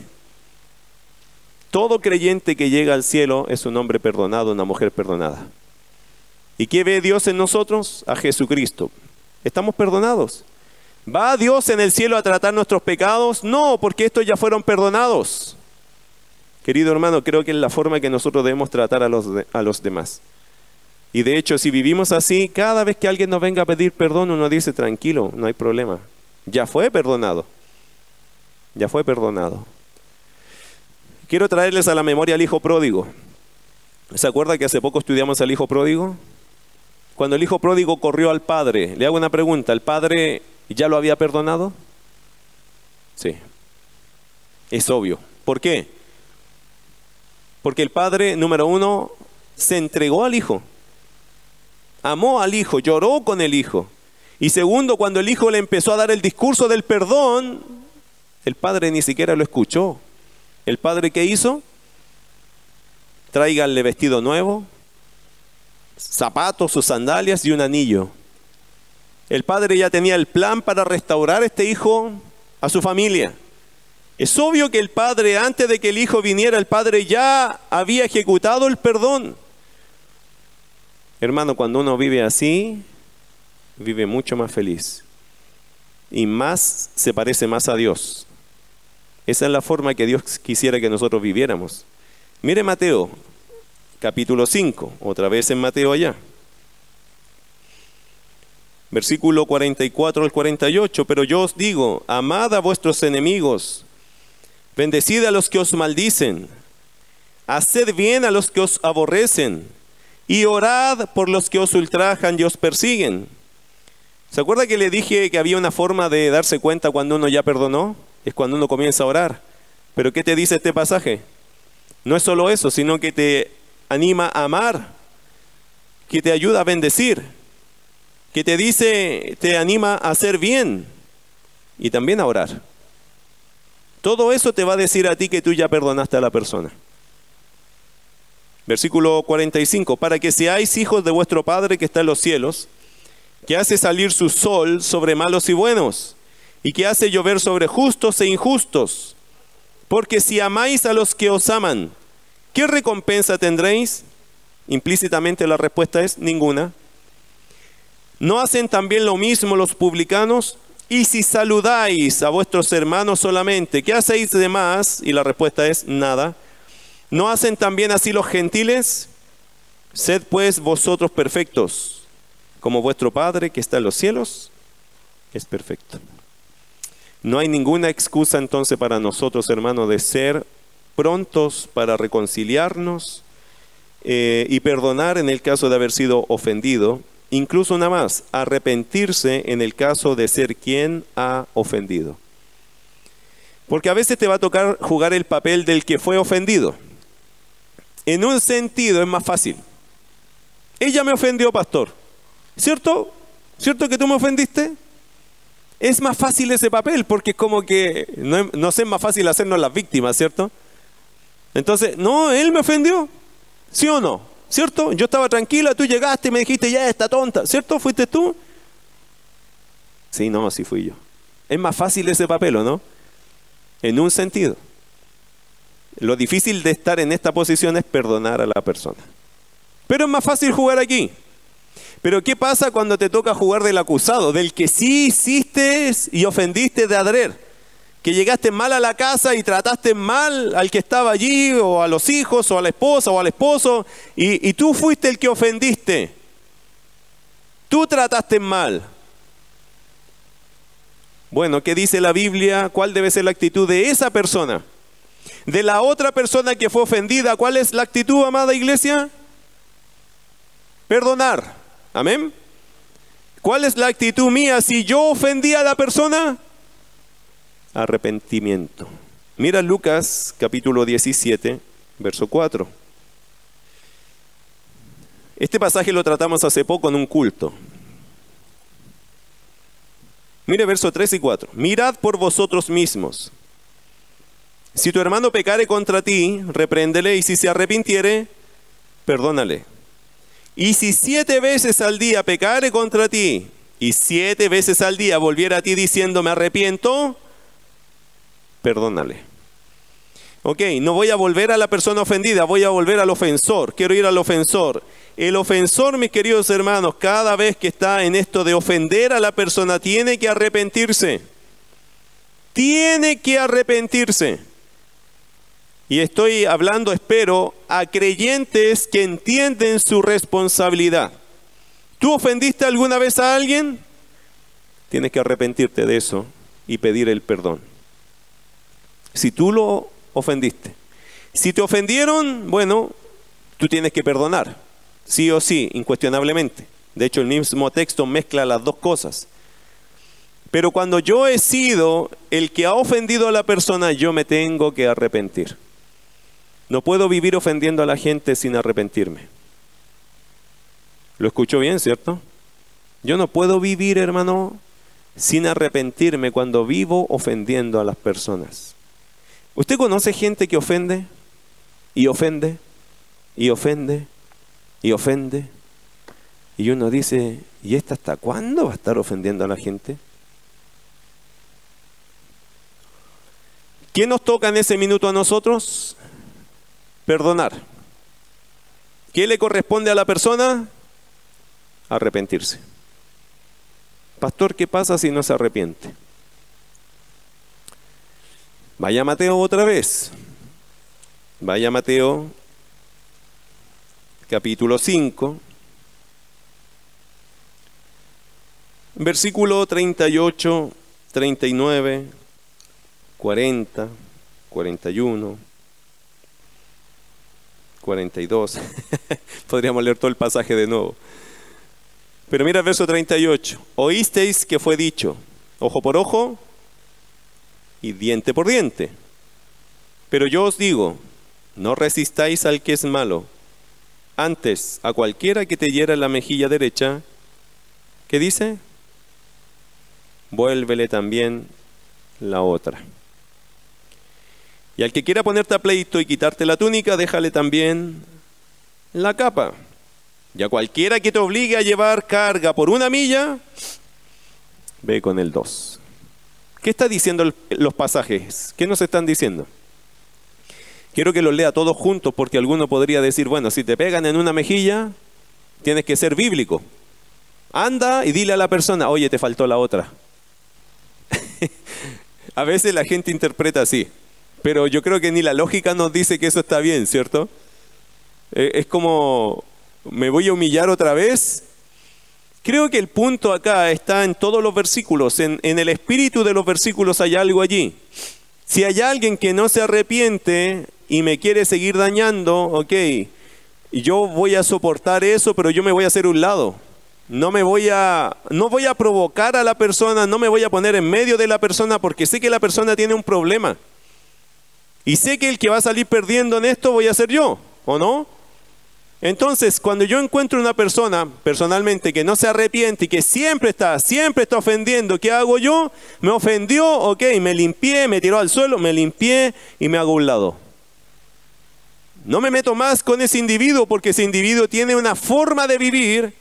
Todo creyente que llega al cielo es un hombre perdonado, una mujer perdonada. ¿Y qué ve Dios en nosotros? A Jesucristo. ¿Estamos perdonados? ¿Va Dios en el cielo a tratar nuestros pecados? No, porque estos ya fueron perdonados. Querido hermano, creo que es la forma que nosotros debemos tratar a los, a los demás. Y de hecho, si vivimos así, cada vez que alguien nos venga a pedir perdón, uno dice, tranquilo, no hay problema. Ya fue perdonado. Ya fue perdonado. Quiero traerles a la memoria al hijo pródigo. ¿Se acuerda que hace poco estudiamos al hijo pródigo? Cuando el hijo pródigo corrió al padre, le hago una pregunta, ¿el padre ya lo había perdonado? Sí. Es obvio. ¿Por qué? Porque el padre, número uno, se entregó al hijo. Amó al hijo, lloró con el hijo. Y segundo, cuando el hijo le empezó a dar el discurso del perdón, el padre ni siquiera lo escuchó. ¿El padre qué hizo? Tráiganle vestido nuevo, zapatos, sus sandalias y un anillo. El padre ya tenía el plan para restaurar a este hijo a su familia. Es obvio que el padre, antes de que el hijo viniera, el padre ya había ejecutado el perdón. Hermano, cuando uno vive así, vive mucho más feliz y más se parece más a Dios. Esa es la forma que Dios quisiera que nosotros viviéramos. Mire Mateo, capítulo 5, otra vez en Mateo allá. Versículo 44 al 48, pero yo os digo, amad a vuestros enemigos, bendecid a los que os maldicen, haced bien a los que os aborrecen, y orad por los que os ultrajan y os persiguen. ¿Se acuerda que le dije que había una forma de darse cuenta cuando uno ya perdonó? Es cuando uno comienza a orar. Pero ¿qué te dice este pasaje? No es solo eso, sino que te anima a amar, que te ayuda a bendecir, que te dice, te anima a hacer bien y también a orar. Todo eso te va a decir a ti que tú ya perdonaste a la persona. Versículo 45, para que seáis hijos de vuestro Padre que está en los cielos, que hace salir su sol sobre malos y buenos, y que hace llover sobre justos e injustos. Porque si amáis a los que os aman, ¿qué recompensa tendréis? Implícitamente la respuesta es ninguna. ¿No hacen también lo mismo los publicanos? Y si saludáis a vuestros hermanos solamente, ¿qué hacéis de más? Y la respuesta es nada. ¿No hacen también así los gentiles? Sed pues vosotros perfectos, como vuestro Padre que está en los cielos es perfecto. No hay ninguna excusa entonces para nosotros, hermanos, de ser prontos para reconciliarnos eh, y perdonar en el caso de haber sido ofendido Incluso nada más, arrepentirse en el caso de ser quien ha ofendido. Porque a veces te va a tocar jugar el papel del que fue ofendido. En un sentido es más fácil. Ella me ofendió, pastor. ¿Cierto? ¿Cierto que tú me ofendiste? Es más fácil ese papel porque es como que no, no es más fácil hacernos las víctimas, ¿cierto? Entonces, no, él me ofendió. ¿Sí o no? ¿cierto? Yo estaba tranquila, tú llegaste y me dijiste, ya está tonta, ¿cierto? ¿Fuiste tú? Sí, no, sí fui yo. Es más fácil ese papel, ¿o no? En un sentido. Lo difícil de estar en esta posición es perdonar a la persona. Pero es más fácil jugar aquí. Pero ¿qué pasa cuando te toca jugar del acusado, del que sí hiciste y ofendiste de adrer? que llegaste mal a la casa y trataste mal al que estaba allí, o a los hijos, o a la esposa, o al esposo, y, y tú fuiste el que ofendiste. Tú trataste mal. Bueno, ¿qué dice la Biblia? ¿Cuál debe ser la actitud de esa persona? De la otra persona que fue ofendida, ¿cuál es la actitud, amada iglesia? Perdonar. Amén. ¿Cuál es la actitud mía si yo ofendí a la persona? arrepentimiento. Mira Lucas capítulo 17, verso 4. Este pasaje lo tratamos hace poco en un culto. Mire verso 3 y 4. Mirad por vosotros mismos. Si tu hermano pecare contra ti, repréndele y si se arrepintiere, perdónale. Y si siete veces al día pecare contra ti y siete veces al día volviera a ti diciendo me arrepiento, perdónale. Ok, no voy a volver a la persona ofendida, voy a volver al ofensor. Quiero ir al ofensor. El ofensor, mis queridos hermanos, cada vez que está en esto de ofender a la persona, tiene que arrepentirse. Tiene que arrepentirse. Y estoy hablando, espero, a creyentes que entienden su responsabilidad. ¿Tú ofendiste alguna vez a alguien? Tienes que arrepentirte de eso y pedir el perdón si tú lo ofendiste. Si te ofendieron, bueno, tú tienes que perdonar, sí o sí, incuestionablemente. De hecho, el mismo texto mezcla las dos cosas. Pero cuando yo he sido el que ha ofendido a la persona, yo me tengo que arrepentir. No puedo vivir ofendiendo a la gente sin arrepentirme. ¿Lo escucho bien, cierto? Yo no puedo vivir, hermano, sin arrepentirme cuando vivo ofendiendo a las personas. ¿Usted conoce gente que ofende y ofende y ofende y ofende? Y uno dice, ¿y esta hasta cuándo va a estar ofendiendo a la gente? ¿Qué nos toca en ese minuto a nosotros? Perdonar. ¿Qué le corresponde a la persona? Arrepentirse. Pastor, ¿qué pasa si no se arrepiente? Vaya Mateo otra vez. Vaya Mateo capítulo 5. Versículo 38, 39, 40, 41, 42. *laughs* Podríamos leer todo el pasaje de nuevo. Pero mira el verso 38. Oísteis que fue dicho, ojo por ojo y diente por diente. Pero yo os digo, no resistáis al que es malo. Antes, a cualquiera que te hiera la mejilla derecha, ¿qué dice? Vuélvele también la otra. Y al que quiera ponerte a pleito y quitarte la túnica, déjale también la capa. Y a cualquiera que te obligue a llevar carga por una milla, ve con el dos. ¿Qué está diciendo los pasajes? ¿Qué nos están diciendo? Quiero que los lea todos juntos porque alguno podría decir, bueno, si te pegan en una mejilla, tienes que ser bíblico. Anda y dile a la persona, oye, te faltó la otra. *laughs* a veces la gente interpreta así, pero yo creo que ni la lógica nos dice que eso está bien, ¿cierto? Eh, es como ¿Me voy a humillar otra vez? Creo que el punto acá está en todos los versículos, en, el espíritu de los versículos hay algo allí. Si hay alguien que no se arrepiente y me quiere seguir dañando, ok, yo voy a soportar eso, pero yo me voy a hacer un lado. No me voy a no voy a provocar a la persona, no me voy a poner en medio de la persona porque sé que la persona tiene un problema. Y sé que el que va a salir perdiendo en esto voy a ser yo, ¿o no? Entonces, cuando yo encuentro una persona personalmente que no se arrepiente y que siempre está, siempre está ofendiendo, ¿qué hago yo? Me ofendió, ok, me limpié, me tiró al suelo, me limpié y me hago un lado. No me meto más con ese individuo porque ese individuo tiene una forma de vivir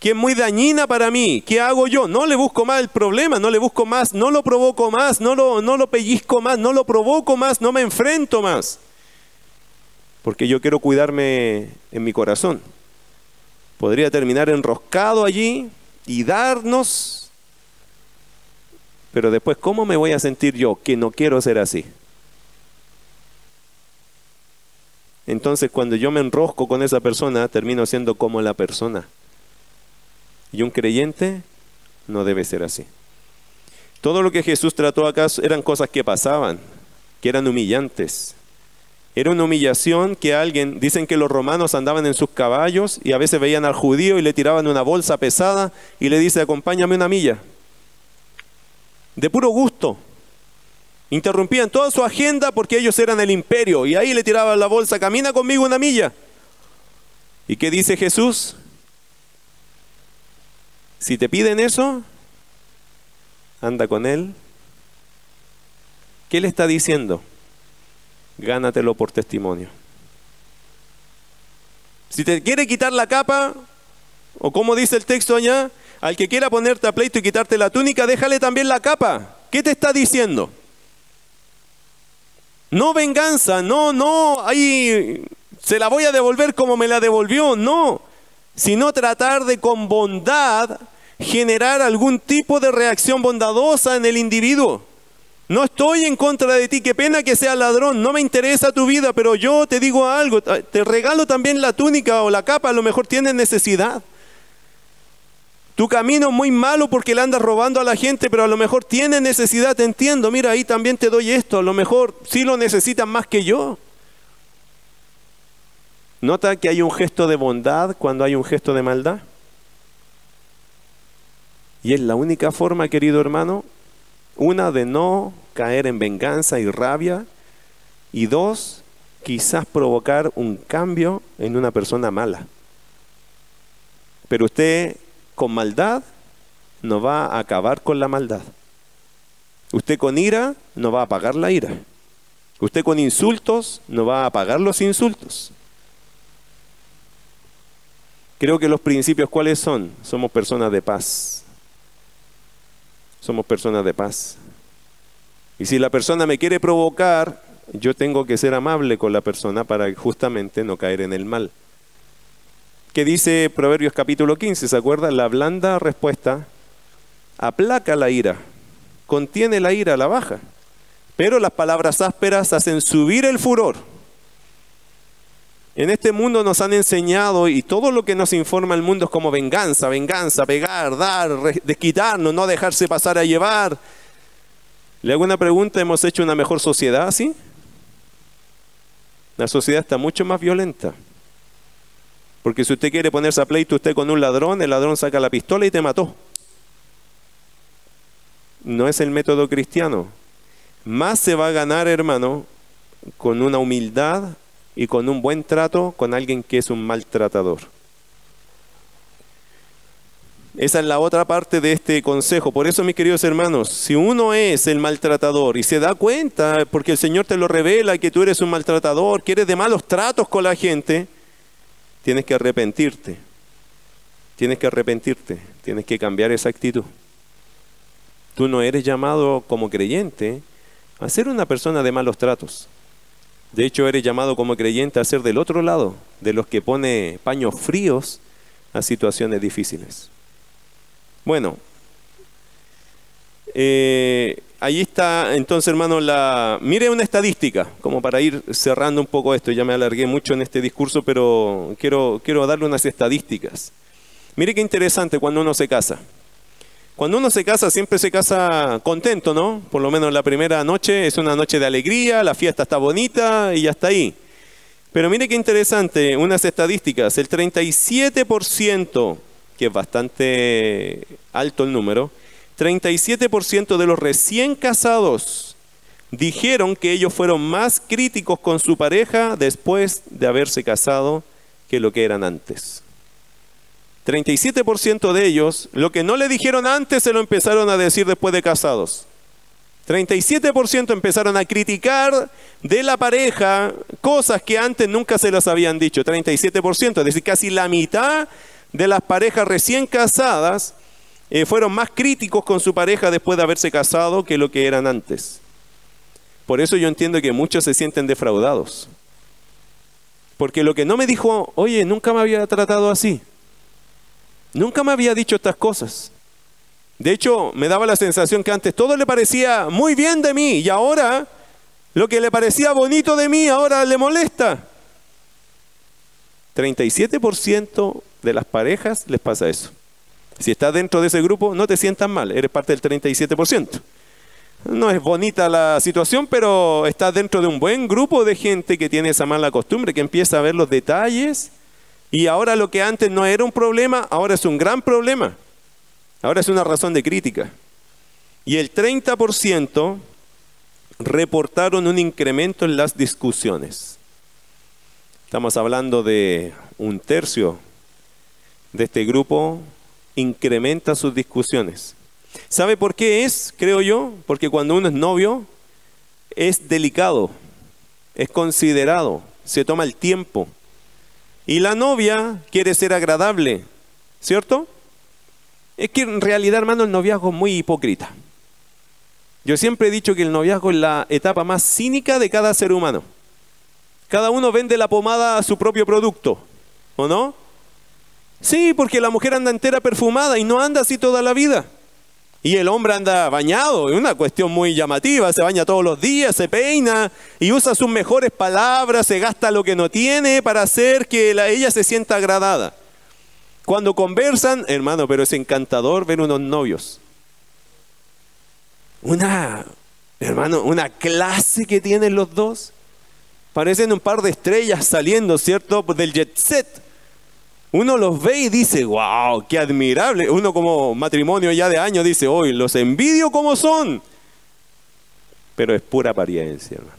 que es muy dañina para mí. ¿Qué hago yo? No le busco más el problema, no le busco más, no lo provoco más, no lo, no lo pellizco más, no lo provoco más, no me enfrento más porque yo quiero cuidarme en mi corazón. Podría terminar enroscado allí y darnos, pero después, ¿cómo me voy a sentir yo que no quiero ser así? Entonces, cuando yo me enrosco con esa persona, termino siendo como la persona. Y un creyente no debe ser así. Todo lo que Jesús trató acá eran cosas que pasaban, que eran humillantes, era una humillación que alguien, dicen que los romanos andaban en sus caballos y a veces veían al judío y le tiraban una bolsa pesada y le dice, acompáñame una milla. De puro gusto. Interrumpían toda su agenda porque ellos eran el imperio y ahí le tiraban la bolsa, camina conmigo una milla. ¿Y qué dice Jesús? Si te piden eso, anda con él. ¿Qué le está diciendo? gánatelo por testimonio. Si te quiere quitar la capa, o como dice el texto allá, al que quiera ponerte a pleito y quitarte la túnica, déjale también la capa. ¿Qué te está diciendo? No venganza, no, no, ahí se la voy a devolver como me la devolvió, no, sino tratar de con bondad generar algún tipo de reacción bondadosa en el individuo. No estoy en contra de ti, qué pena que sea ladrón, no me interesa tu vida, pero yo te digo algo, te regalo también la túnica o la capa, a lo mejor tienes necesidad. Tu camino es muy malo porque le andas robando a la gente, pero a lo mejor tienes necesidad, te entiendo, mira, ahí también te doy esto, a lo mejor sí lo necesitan más que yo. ¿Nota que hay un gesto de bondad cuando hay un gesto de maldad? Y es la única forma, querido hermano, una de no caer en venganza y rabia, y dos, quizás provocar un cambio en una persona mala. Pero usted con maldad no va a acabar con la maldad. Usted con ira no va a apagar la ira. Usted con insultos no va a apagar los insultos. Creo que los principios cuáles son? Somos personas de paz. Somos personas de paz. Y si la persona me quiere provocar, yo tengo que ser amable con la persona para justamente no caer en el mal. ¿Qué dice Proverbios capítulo 15? ¿Se acuerda? La blanda respuesta aplaca la ira, contiene la ira, la baja. Pero las palabras ásperas hacen subir el furor. En este mundo nos han enseñado y todo lo que nos informa el mundo es como venganza, venganza, pegar, dar, desquitarnos, no dejarse pasar a llevar. Le hago una pregunta, ¿hemos hecho una mejor sociedad así? La sociedad está mucho más violenta. Porque si usted quiere ponerse a pleito usted con un ladrón, el ladrón saca la pistola y te mató. No es el método cristiano. Más se va a ganar, hermano, con una humildad y con un buen trato con alguien que es un maltratador. Esa es la otra parte de este consejo. Por eso, mis queridos hermanos, si uno es el maltratador y se da cuenta, porque el Señor te lo revela, que tú eres un maltratador, que eres de malos tratos con la gente, tienes que arrepentirte. Tienes que arrepentirte. Tienes que cambiar esa actitud. Tú no eres llamado como creyente a ser una persona de malos tratos. De hecho, eres llamado como creyente a ser del otro lado, de los que pone paños fríos a situaciones difíciles. Bueno, eh, ahí está entonces, hermano, la... Mire una estadística, como para ir cerrando un poco esto, ya me alargué mucho en este discurso, pero quiero, quiero darle unas estadísticas. Mire qué interesante cuando uno se casa. Cuando uno se casa, siempre se casa contento, ¿no? Por lo menos la primera noche es una noche de alegría, la fiesta está bonita y ya está ahí. Pero mire qué interesante, unas estadísticas, el 37%, que es bastante alto el número, 37% de los recién casados dijeron que ellos fueron más críticos con su pareja después de haberse casado que lo que eran antes. 37% de ellos, lo que no le dijeron antes se lo empezaron a decir después de casados. 37% empezaron a criticar de la pareja cosas que antes nunca se las habían dicho. 37%, es decir, casi la mitad de las parejas recién casadas eh, fueron más críticos con su pareja después de haberse casado que lo que eran antes. Por eso yo entiendo que muchos se sienten defraudados. Porque lo que no me dijo, oye, nunca me había tratado así. Nunca me había dicho estas cosas. De hecho, me daba la sensación que antes todo le parecía muy bien de mí y ahora lo que le parecía bonito de mí ahora le molesta. 37% de las parejas les pasa eso. Si estás dentro de ese grupo, no te sientas mal, eres parte del 37%. No es bonita la situación, pero estás dentro de un buen grupo de gente que tiene esa mala costumbre, que empieza a ver los detalles y ahora lo que antes no era un problema, ahora es un gran problema. Ahora es una razón de crítica. Y el 30% reportaron un incremento en las discusiones. Estamos hablando de un tercio de este grupo incrementa sus discusiones. ¿Sabe por qué es, creo yo? Porque cuando uno es novio es delicado, es considerado, se toma el tiempo y la novia quiere ser agradable, ¿cierto? Es que en realidad, hermano, el noviazgo es muy hipócrita. Yo siempre he dicho que el noviazgo es la etapa más cínica de cada ser humano. Cada uno vende la pomada a su propio producto, ¿o no? Sí, porque la mujer anda entera perfumada y no anda así toda la vida. Y el hombre anda bañado, es una cuestión muy llamativa, se baña todos los días, se peina y usa sus mejores palabras, se gasta lo que no tiene para hacer que ella se sienta agradada. Cuando conversan, hermano, pero es encantador ver unos novios. Una, hermano, una clase que tienen los dos. Parecen un par de estrellas saliendo, ¿cierto? Del jet set. Uno los ve y dice, wow, qué admirable. Uno como matrimonio ya de años dice, hoy los envidio como son. Pero es pura apariencia, hermano.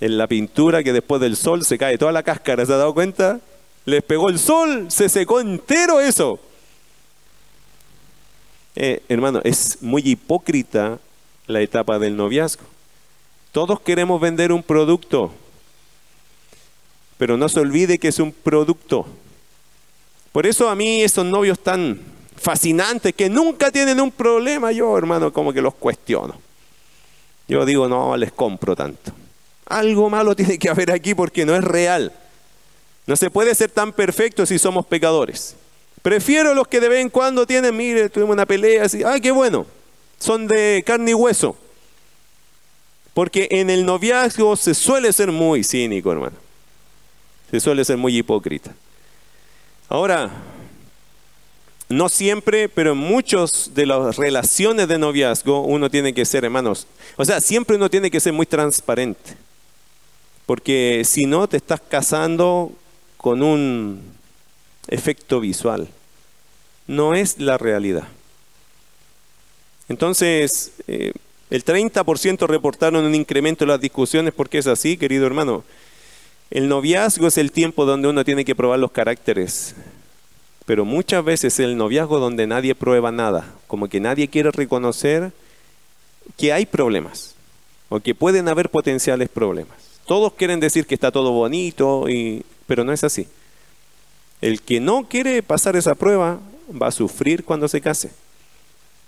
En la pintura que después del sol se cae toda la cáscara, ¿se ha dado cuenta? Les pegó el sol, se secó entero eso. Eh, hermano, es muy hipócrita la etapa del noviazgo. Todos queremos vender un producto, pero no se olvide que es un producto. Por eso a mí esos novios tan fascinantes que nunca tienen un problema, yo hermano como que los cuestiono. Yo digo, no les compro tanto. Algo malo *laughs* tiene que haber aquí porque no es real. No se puede ser tan perfecto si somos pecadores. Prefiero los que de vez en cuando tienen, mire, tuvimos una pelea, así, ay, qué bueno, son de carne y hueso. Porque en el noviazgo se suele ser muy cínico, hermano. Se suele ser muy hipócrita. Ahora, no siempre, pero en muchas de las relaciones de noviazgo uno tiene que ser, hermanos, o sea, siempre uno tiene que ser muy transparente. Porque si no, te estás casando con un efecto visual. No es la realidad. Entonces, eh, el 30% reportaron un incremento en las discusiones porque es así, querido hermano. El noviazgo es el tiempo donde uno tiene que probar los caracteres, pero muchas veces es el noviazgo donde nadie prueba nada, como que nadie quiere reconocer que hay problemas o que pueden haber potenciales problemas. Todos quieren decir que está todo bonito, y, pero no es así. El que no quiere pasar esa prueba va a sufrir cuando se case,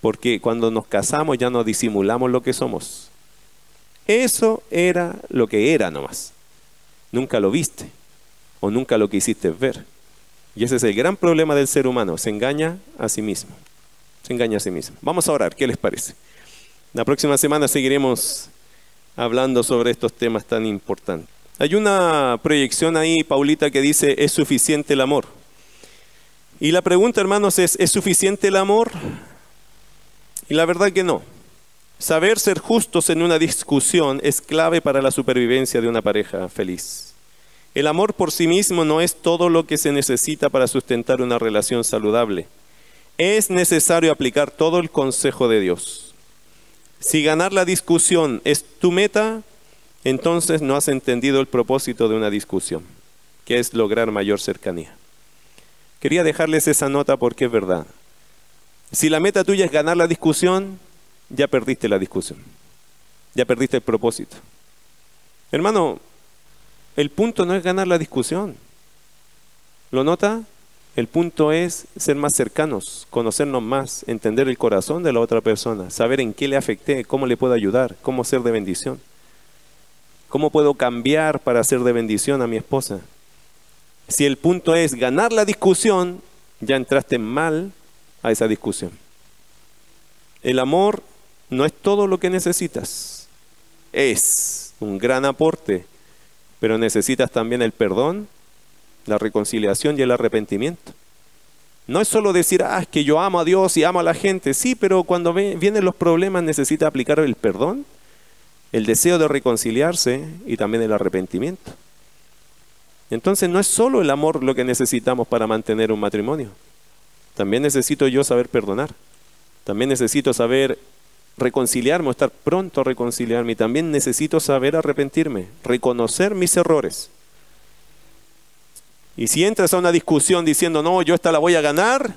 porque cuando nos casamos ya no disimulamos lo que somos. Eso era lo que era nomás nunca lo viste o nunca lo quisiste ver. Y ese es el gran problema del ser humano, se engaña a sí mismo. Se engaña a sí mismo. Vamos a orar, ¿qué les parece? La próxima semana seguiremos hablando sobre estos temas tan importantes. Hay una proyección ahí, Paulita, que dice, ¿es suficiente el amor? Y la pregunta, hermanos, es, ¿es suficiente el amor? Y la verdad que no. Saber ser justos en una discusión es clave para la supervivencia de una pareja feliz. El amor por sí mismo no es todo lo que se necesita para sustentar una relación saludable. Es necesario aplicar todo el consejo de Dios. Si ganar la discusión es tu meta, entonces no has entendido el propósito de una discusión, que es lograr mayor cercanía. Quería dejarles esa nota porque es verdad. Si la meta tuya es ganar la discusión, ya perdiste la discusión, ya perdiste el propósito. Hermano, el punto no es ganar la discusión. ¿Lo nota? El punto es ser más cercanos, conocernos más, entender el corazón de la otra persona, saber en qué le afecté, cómo le puedo ayudar, cómo ser de bendición. ¿Cómo puedo cambiar para ser de bendición a mi esposa? Si el punto es ganar la discusión, ya entraste mal a esa discusión. El amor no es todo lo que necesitas. Es un gran aporte, pero necesitas también el perdón, la reconciliación y el arrepentimiento. No es solo decir, ah, es que yo amo a Dios y amo a la gente. Sí, pero cuando vienen los problemas necesita aplicar el perdón, el deseo de reconciliarse y también el arrepentimiento. Entonces no es solo el amor lo que necesitamos para mantener un matrimonio. También necesito yo saber perdonar. También necesito saber reconciliarme o estar pronto a reconciliarme. Y también necesito saber arrepentirme, reconocer mis errores. Y si entras a una discusión diciendo, no, yo esta la voy a ganar,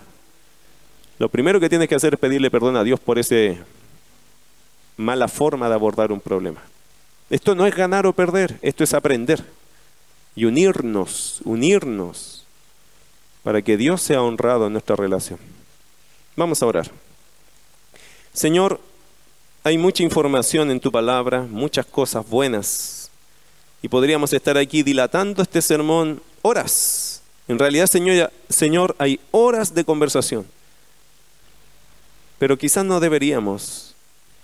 lo primero que tienes que hacer es pedirle perdón a Dios por esa mala forma de abordar un problema. Esto no es ganar o perder, esto es aprender y unirnos, unirnos para que Dios sea honrado en nuestra relación. Vamos a orar. Señor, hay mucha información en tu palabra, muchas cosas buenas. Y podríamos estar aquí dilatando este sermón horas. En realidad, Señor, Señor, hay horas de conversación. Pero quizás no deberíamos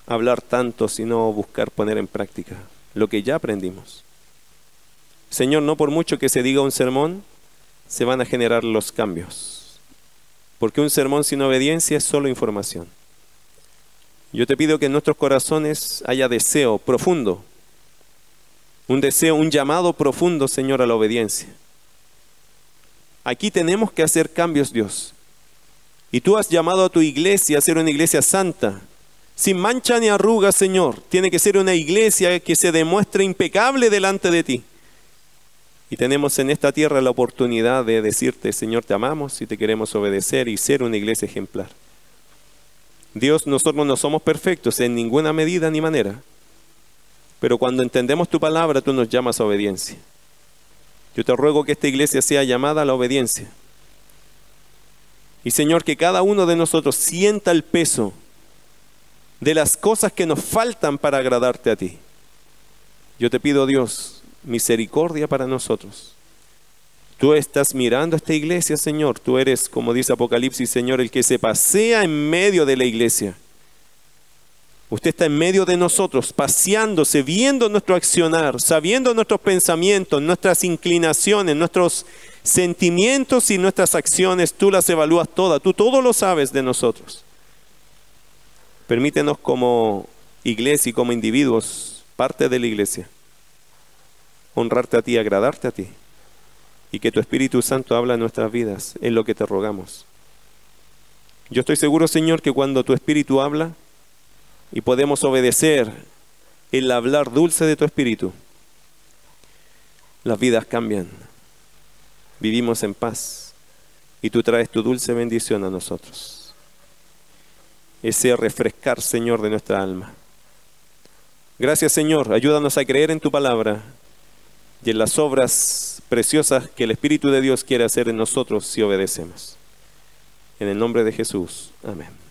hablar tanto, sino buscar poner en práctica lo que ya aprendimos. Señor, no por mucho que se diga un sermón, se van a generar los cambios. Porque un sermón sin obediencia es solo información. Yo te pido que en nuestros corazones haya deseo profundo, un deseo, un llamado profundo, Señor, a la obediencia. Aquí tenemos que hacer cambios, Dios. Y tú has llamado a tu iglesia a ser una iglesia santa, sin mancha ni arruga, Señor. Tiene que ser una iglesia que se demuestre impecable delante de ti. Y tenemos en esta tierra la oportunidad de decirte, Señor, te amamos y te queremos obedecer y ser una iglesia ejemplar. Dios, nosotros no somos perfectos en ninguna medida ni manera, pero cuando entendemos tu palabra, tú nos llamas a obediencia. Yo te ruego que esta iglesia sea llamada a la obediencia. Y Señor, que cada uno de nosotros sienta el peso de las cosas que nos faltan para agradarte a ti. Yo te pido, Dios, misericordia para nosotros. Tú estás mirando a esta iglesia, Señor. Tú eres, como dice Apocalipsis, Señor, el que se pasea en medio de la iglesia. Usted está en medio de nosotros, paseándose, viendo nuestro accionar, sabiendo nuestros pensamientos, nuestras inclinaciones, nuestros sentimientos y nuestras acciones. Tú las evalúas todas, tú todo lo sabes de nosotros. Permítenos como iglesia y como individuos, parte de la iglesia, honrarte a ti, agradarte a ti. Y que tu Espíritu Santo habla en nuestras vidas, en lo que te rogamos. Yo estoy seguro, Señor, que cuando tu Espíritu habla y podemos obedecer el hablar dulce de tu Espíritu, las vidas cambian. Vivimos en paz y tú traes tu dulce bendición a nosotros. Ese refrescar, Señor, de nuestra alma. Gracias, Señor. Ayúdanos a creer en tu palabra y en las obras preciosas que el Espíritu de Dios quiere hacer en nosotros si obedecemos. En el nombre de Jesús. Amén.